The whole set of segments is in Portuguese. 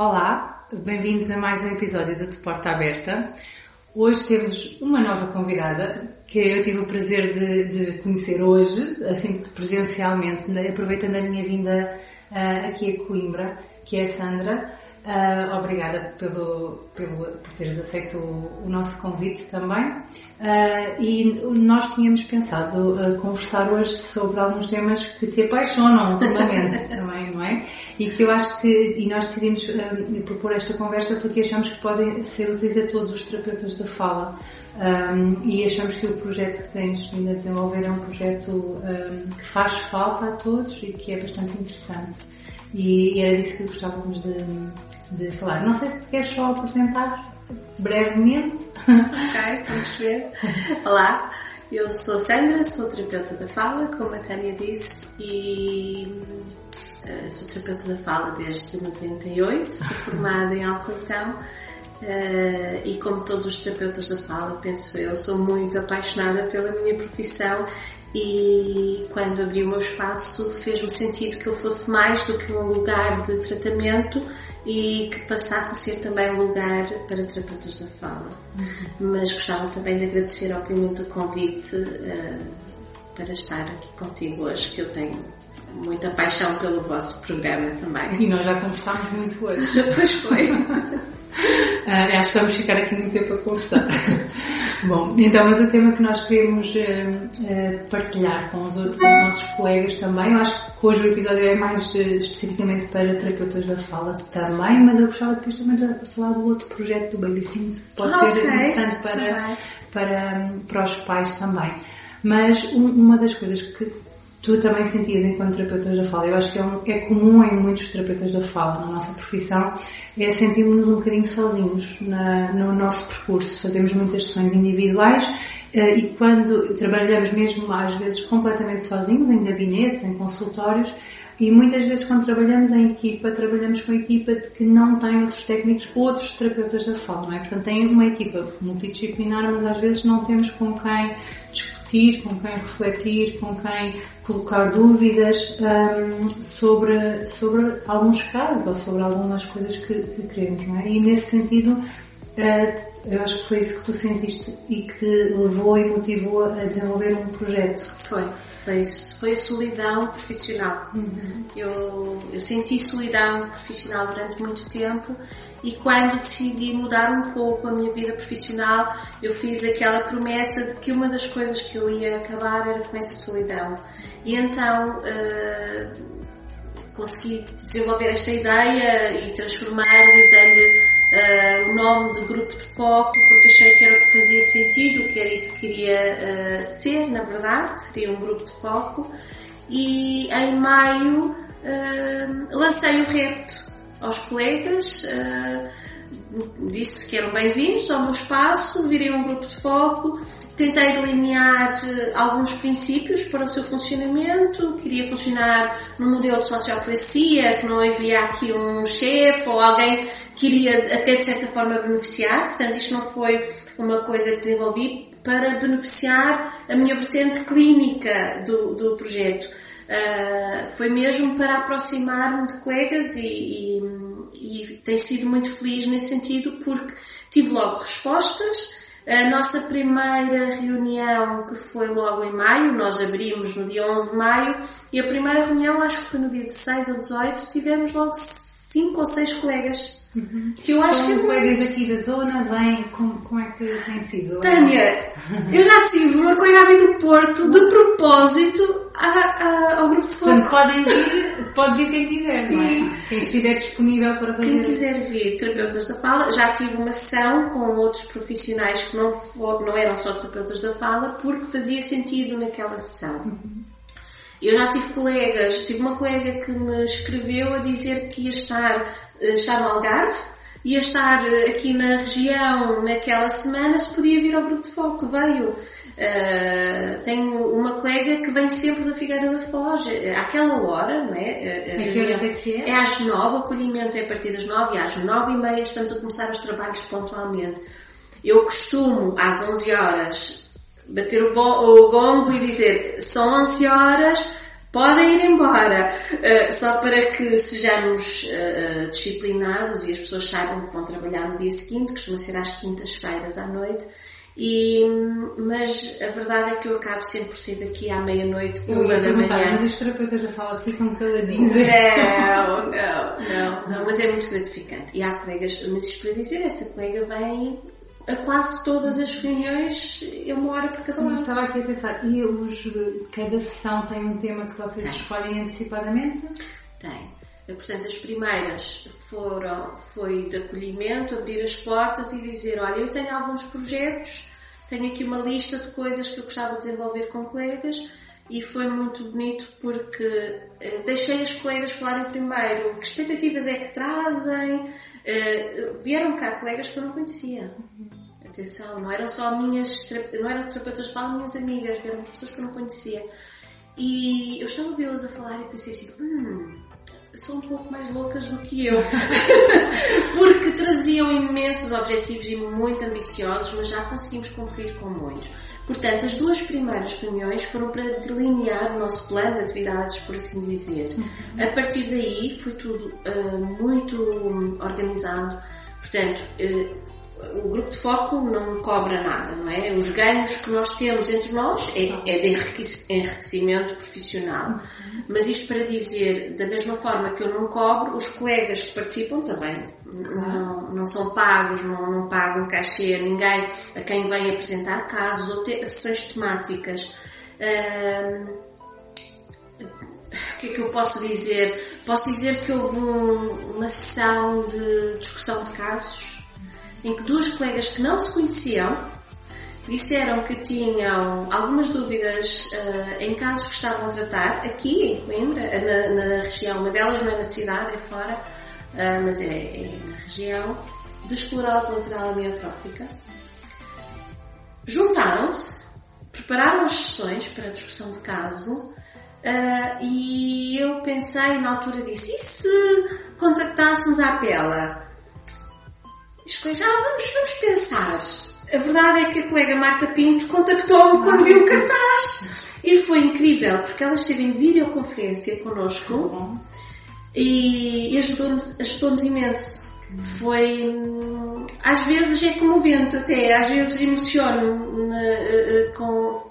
Olá, bem-vindos a mais um episódio do De Porta Aberta. Hoje temos uma nova convidada que eu tive o prazer de, de conhecer hoje, assim presencialmente, aproveitando a minha vinda uh, aqui a Coimbra, que é a Sandra. Uh, obrigada pelo, pelo, por teres aceito o, o nosso convite também. Uh, e nós tínhamos pensado conversar hoje sobre alguns temas que te apaixonam ultimamente também, não é? E que eu acho que, e nós decidimos propor esta conversa porque achamos que podem ser úteis a todos os terapeutas da fala. Um, e achamos que o projeto que tens vindo a desenvolver é um projeto um, que faz falta a todos e que é bastante interessante. E, e era disso que gostávamos de, de falar. Não sei se te queres só apresentar brevemente. Ok, vamos ver. Olá, eu sou Sandra, sou terapeuta da fala, como a Tânia disse, e uh, sou terapeuta da fala desde 98, sou formada em Alcoitão. Uh, e como todos os terapeutas da fala, penso eu, sou muito apaixonada pela minha profissão e quando abri o meu espaço fez-me sentido que eu fosse mais do que um lugar de tratamento e que passasse a ser também um lugar para terapeutas da fala. Uhum. Mas gostava também de agradecer, obviamente, o convite uh, para estar aqui contigo hoje, que eu tenho muita paixão pelo vosso programa também. E nós já conversámos muito hoje. pois foi. Uh, acho que vamos ficar aqui muito tempo a conversar. Bom, então, mas o tema que nós queremos uh, uh, partilhar com os, com os, nossos colegas também, eu acho que hoje o episódio é mais especificamente para terapeutas da fala também, mas eu gostava depois também de falar do outro projeto do Baby Sims, pode okay. ser interessante para, para, para os pais também. Mas um, uma das coisas que tu também sentias enquanto terapeuta da fala, eu acho que é, um, é comum em muitos terapeutas da fala, na nossa profissão, é sentirmos um bocadinho sozinhos na, no nosso percurso. Fazemos muitas sessões individuais eh, e quando trabalhamos mesmo às vezes completamente sozinhos, em gabinetes, em consultórios, e muitas vezes quando trabalhamos em equipa, trabalhamos com equipa que não tem outros técnicos, outros terapeutas da fala, não é? Portanto, tem uma equipa multidisciplinar, mas às vezes não temos com quem discutir, com quem refletir, com quem colocar dúvidas um, sobre, sobre alguns casos ou sobre algumas coisas que, que queremos, não é? E nesse sentido, uh, eu acho que foi isso que tu sentiste e que te levou e motivou a desenvolver um projeto. Foi, foi isso. Foi a solidão profissional. Uhum. Eu, eu senti solidão profissional durante muito tempo e quando decidi mudar um pouco a minha vida profissional, eu fiz aquela promessa de que uma das coisas que eu ia acabar era com essa solidão. E então uh, consegui desenvolver esta ideia e transformar-lhe, dar-lhe uh, o nome de grupo de foco, porque achei que era o que fazia sentido, que era isso que queria uh, ser, na verdade, seria um grupo de foco. E em maio lancei o repto aos colegas, uh, disse que eram bem-vindos ao meu espaço, virei um grupo de foco, tentei delinear uh, alguns princípios para o seu funcionamento, queria funcionar num modelo de sociocracia, que não havia aqui um chefe ou alguém que iria até de certa forma beneficiar, portanto isto não foi uma coisa que desenvolvi para beneficiar a minha vertente clínica do, do projeto Uh, foi mesmo para aproximar-me de colegas e, e, e tenho sido muito feliz nesse sentido porque tive logo respostas. A nossa primeira reunião, que foi logo em maio, nós abrimos no dia 11 de maio, e a primeira reunião, acho que foi no dia 16 ou 18, tivemos logo cinco ou seis colegas. Uhum. Que eu acho Como que colegas aqui da zona vêm, como, como é que tem sido? Tânia, eu já tive uma colega ali do Porto de propósito a, a, ao grupo de foco. Portanto, podem vir, pode vir quem quiser, Sim. não é? Quem estiver disponível para fazer. Quem quiser vir, terapeutas da fala, já tive uma sessão com outros profissionais que não, não eram só terapeutas da fala, porque fazia sentido naquela sessão. Uhum. Eu já tive colegas, tive uma colega que me escreveu a dizer que ia estar, eh, estar no Algarve, ia estar eh, aqui na região naquela semana, se podia vir ao grupo de foco, veio. Uh, tenho uma colega que vem sempre da Figueira da Foz, àquela hora, não é? A que horas é que é? É às nove, o acolhimento é a partir das nove e às nove e meia estamos a começar os trabalhos pontualmente. Eu costumo, às onze horas, bater o, o gongo e dizer são 11 horas, podem ir embora, uh, só para que sejamos uh, disciplinados e as pessoas saibam que vão trabalhar no dia seguinte, costuma ser às quintas-feiras à noite. E, mas a verdade é que eu acabo sempre por sair daqui à meia-noite, uma da manhã. Mas os terapeutas já falam ficam caladinhos. Não, não, não, não, mas é muito gratificante. E há colegas, mas isto para dizer, essa colega vem a quase todas as reuniões é uma hora para cada um. Estava aqui a pensar, e os, cada sessão tem um tema que vocês tem. escolhem antecipadamente? Tem. Portanto, as primeiras foram, foi de acolhimento, abrir as portas e dizer, olha, eu tenho alguns projetos, tenho aqui uma lista de coisas que eu gostava de desenvolver com colegas e foi muito bonito porque eh, deixei as colegas falarem primeiro que expectativas é que trazem, eh, vieram cá colegas que eu não conhecia. Atenção, não eram só minhas, não eram terapeutas de fala, minhas amigas, eram pessoas que eu não conhecia. E eu estava a ouvi-las a falar e pensei assim, hum, são um pouco mais loucas do que eu. Porque traziam imensos objetivos e muito ambiciosos, mas já conseguimos cumprir com muitos. Portanto, as duas primeiras reuniões foram para delinear o nosso plano de atividades, por assim dizer. A partir daí foi tudo uh, muito organizado. Portanto, uh, o grupo de foco não cobra nada, não é? Os ganhos que nós temos entre nós é, é de enriquecimento profissional. Mas isto para dizer, da mesma forma que eu não cobro, os colegas que participam também não, não são pagos, não, não pagam cachê a ninguém, a quem vem apresentar casos ou ter sessões temáticas. o que é que eu posso dizer? Posso dizer que houve um, uma sessão de discussão de casos em que duas colegas que não se conheciam disseram que tinham algumas dúvidas uh, em casos que estavam a tratar aqui em Coimbra, na, na, região, uma delas não é na cidade, é fora, uh, mas é, é, na região, de esclerose lateral amiotrófica. Juntaram-se, prepararam as sessões para a discussão de caso uh, e eu pensei na altura disse, e se contactássemos a Escolhi, ah, vamos, vamos pensar. A verdade é que a colega Marta Pinto contactou-me quando viu o cartaz. E foi incrível, porque ela esteve em videoconferência connosco e ajudou-nos ajudou imenso. Foi. Às vezes é comovente até, às vezes emociono eh, eh, com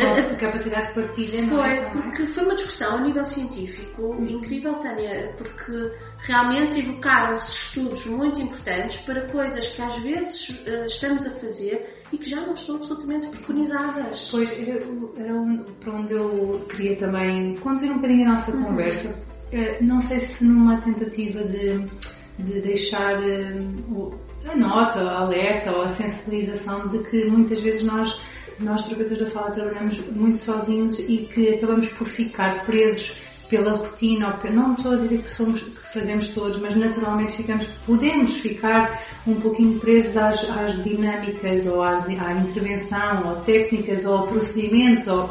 a capacidade de partilha, não é? Foi, porque foi uma discussão a nível científico uhum. incrível, Tânia, porque realmente evocaram-se estudos muito importantes para coisas que às vezes uh, estamos a fazer e que já não estão absolutamente preconizadas. Pois, era, era um, para onde eu queria também conduzir um bocadinho a nossa uhum. conversa. Uh, não sei se numa tentativa de, de deixar uh, a nota, a alerta ou a sensibilização de que muitas vezes nós nós, terapeutas da fala, trabalhamos muito sozinhos e que acabamos por ficar presos pela rotina, não estou a dizer que somos, que fazemos todos, mas naturalmente ficamos, podemos ficar um pouquinho presos às, às dinâmicas ou às, à intervenção, ou técnicas, ou procedimentos, ou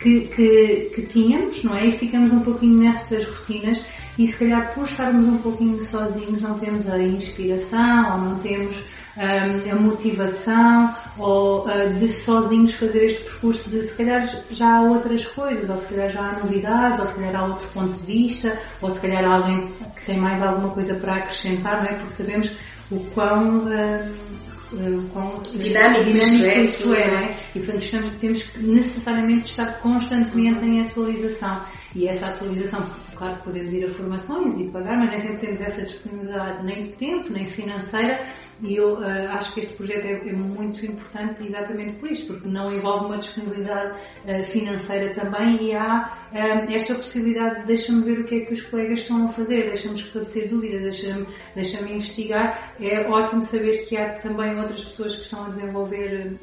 que, que, que tínhamos, não é? E ficamos um pouquinho nessas rotinas e se calhar por estarmos um pouquinho sozinhos não temos a inspiração ou não temos um, a motivação ou uh, de sozinhos fazer este percurso de se calhar já há outras coisas, ou se calhar já há novidades, ou se calhar há outro ponto de vista, ou se calhar há alguém que tem mais alguma coisa para acrescentar, não é? Porque sabemos o quão, uh, quão dinâmico, dinâmico é, isto é, não é? E portanto estamos, temos que necessariamente estar constantemente em atualização. E essa atualização, claro que podemos ir a formações e pagar, mas nem sempre temos essa disponibilidade nem de tempo, nem financeira, e eu uh, acho que este projeto é, é, muito importante exatamente por isto, porque não envolve uma disponibilidade uh, financeira também e há uh, esta possibilidade de deixa-me ver o que é que os colegas estão a fazer, deixa-me esclarecer dúvidas, deixa-me deixa investigar. É ótimo saber que há também outras pessoas que estão a desenvolver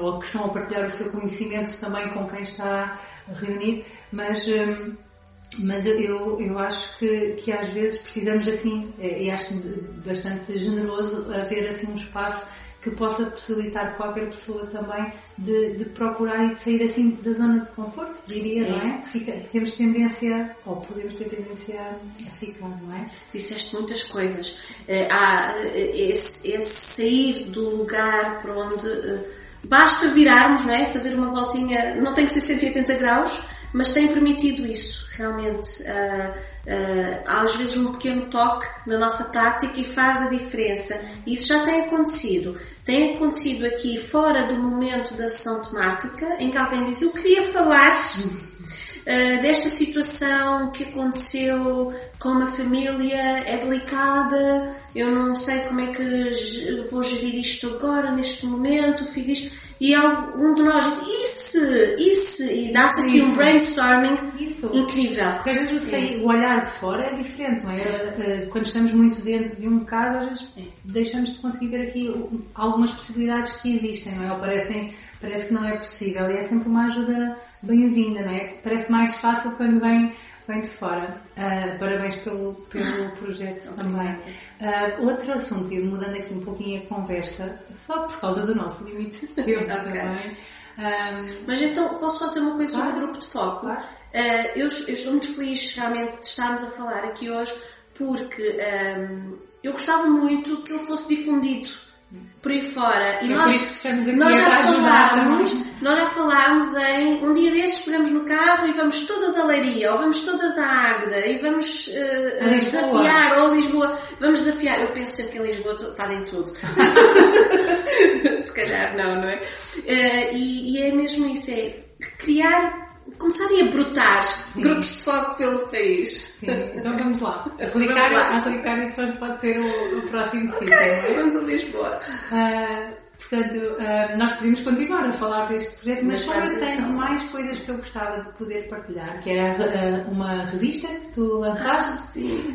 ou que estão a partilhar o seu conhecimento também com quem está reunido, mas mas eu, eu acho que, que às vezes precisamos assim, eh, e acho bastante generoso haver assim um espaço que possa possibilitar qualquer pessoa também de, de procurar e de sair assim da zona de conforto, diria, é. não é? Fica, temos tendência, ou podemos ter tendência a ficar, não é? Disseste muitas coisas. Uh, há eh, esse, esse, sair do lugar para onde basta virarmos, não é? Fazer uma voltinha, não tem que ser 180 graus, mas tem permitido isso, realmente. Uh, uh, às vezes um pequeno toque na nossa prática e faz a diferença. Isso já tem acontecido. Tem acontecido aqui fora do momento da sessão temática, em que alguém diz, eu queria falar uh, desta situação que aconteceu com uma família, é delicada, eu não sei como é que vou gerir isto agora, neste momento, fiz isto e um de nós diz isso, isso, e dá-se aqui um brainstorming isso. incrível. Porque às vezes sei, o olhar de fora é diferente, não é? é? Quando estamos muito dentro de um caso, às vezes deixamos de conseguir ver aqui algumas possibilidades que existem, não é? Ou parecem, parece que não é possível e é sempre uma ajuda bem-vinda, não é? Parece mais fácil quando vem vem de fora. Uh, parabéns pelo, pelo projeto também. Uh, outro assunto, e mudando aqui um pouquinho a conversa, só por causa do nosso limite de tempo okay. também. Um, Mas então, posso só dizer uma coisa claro. sobre o grupo de foco? Claro. Uh, eu, eu, estou muito feliz realmente de estarmos a falar aqui hoje porque um, eu gostava muito que ele fosse difundido por aí fora. E é nós, nós já falámos, nós já falámos em um dia destes pegamos no carro e vamos todas a Leiria, ou vamos todas a Águeda e vamos uh, desafiar, ou a Lisboa, vamos desafiar. Eu penso sempre que em Lisboa fazem tudo. Se calhar não, não é? Uh, e, e é mesmo isso, é criar começarem a brotar Sim. grupos de fogo pelo país. Sim, então vamos lá. Aplicar, vamos lá. aplicar pode ser o, o próximo okay, sítio, é? Vamos a Lisboa. Uh, portanto, uh, nós podemos continuar a falar deste projeto, mas, mas só eu tenho mais coisas que eu gostava de poder partilhar, que era uh, uma revista que tu lançaste. Ah, sim.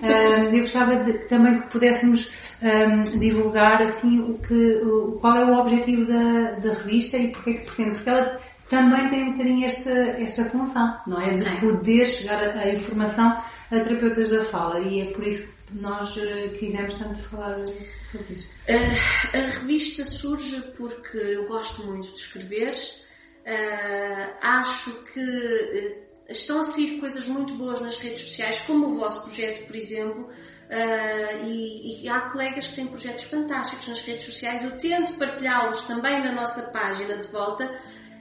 eu gostava de, também que pudéssemos um, divulgar assim o que, o, qual é o objetivo da, da revista e porque é que pretende, porque ela também tem um bocadinho esta, esta função, não é? De poder chegar a, a informação a terapeutas da fala e é por isso que nós uh, quisemos tanto falar sobre isto. Uh, a revista surge porque eu gosto muito de escrever, uh, acho que estão a sair coisas muito boas nas redes sociais, como o vosso projeto, por exemplo, Uh, e, e, há colegas que têm projetos fantásticos nas redes sociais. Eu tento partilhá-los também na nossa página de volta,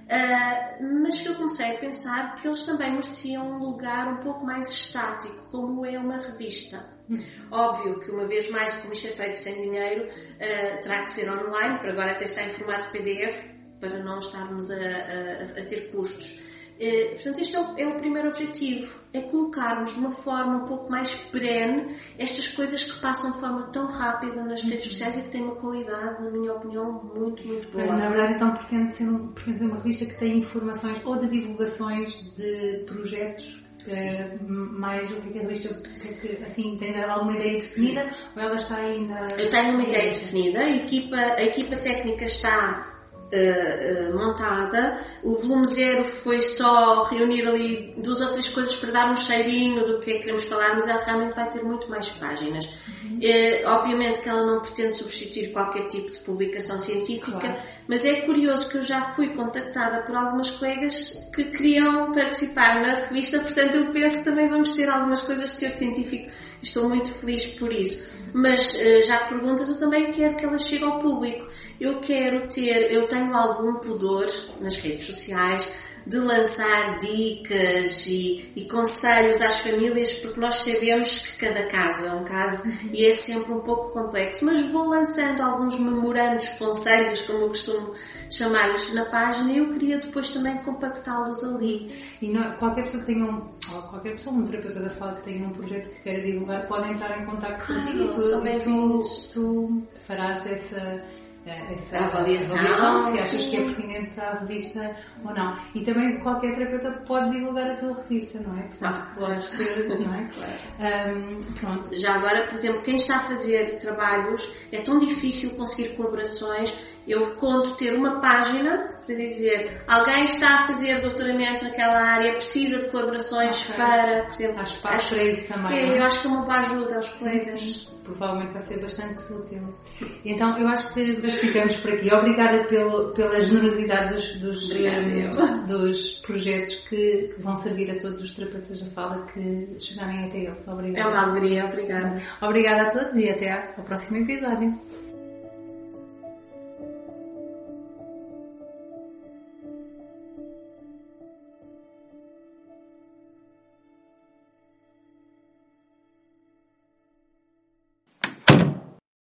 Uh, mas que eu comecei a pensar que eles também mereciam um lugar um pouco mais estático, como é uma revista. Óbvio que uma vez mais, como isto é feito sem dinheiro, uh, terá que ser online, por agora até está em formato PDF, para não estarmos a, a, a ter custos. Eh, portanto, este é o, é o, primeiro objetivo, é colocarmos de uma forma um pouco mais perene estas coisas que passam de forma tão rápida nas redes uhum. sociais e que têm uma qualidade, na minha opinião, muito, muito boa. Na verdade, então, pretende ser, um, pretende ser uma revista que tem informações ou de divulgações de projetos eh, mais o que é revista, que, assim, tens alguma ideia definida ou ela está ainda... Eu tenho uma ideia definida, a equipa, a equipa técnica está uh, montada. O volume zero foi só reunir ali duas ou três coisas para dar um cheirinho do que é que queremos falar, mas ela realmente vai ter muito mais páginas. Uhum. obviamente que ela não pretende substituir qualquer tipo de publicação científica, claro. mas é curioso que eu já fui contactada por algumas colegas que queriam participar na revista, portanto eu penso que também vamos ter algumas coisas de teor científico. Estou muito feliz por isso. Mas já que perguntas, eu também quero que ela chegue ao público eu quero ter, eu tenho algum pudor nas redes sociais de lançar dicas e, e, conselhos às famílias, porque nós sabemos que cada caso é um caso e é sempre um pouco complexo, mas vou lançando alguns memorandos, conselhos, como eu costumo chamar-lhes na página e eu queria depois também compactá-los ali. E não, qualquer pessoa que tenha um, qualquer pessoa, um terapeuta da fala que tenha um projeto que queira divulgar, pode entrar em contato claro, contigo e tu, tu, tu farás essa essa avaliação, avaliação se achas que é pertinente para a revista ou não. E também qualquer terapeuta pode divulgar a tua revista, não é? Portanto, ah, podes ter, não é? Claro. Um, pronto. Já agora, por exemplo, quem está a fazer trabalhos, é tão difícil conseguir colaborações. Eu conto ter uma página para dizer alguém está a fazer doutoramento naquela área, precisa de colaborações okay. para, por exemplo, há espaço para isso também. É, eu acho que é uma boa ajuda aos colegas. Sim provavelmente vai ser bastante útil. Então, eu acho que nós ficamos por aqui. Obrigada pelo, pela generosidade dos, dos, um, dos projetos que, que, vão servir a todos os terapeutas da fala que chegarem até eles. Obrigada. É uma alegria, obrigada. Obrigada a todos e até ao próximo episódio.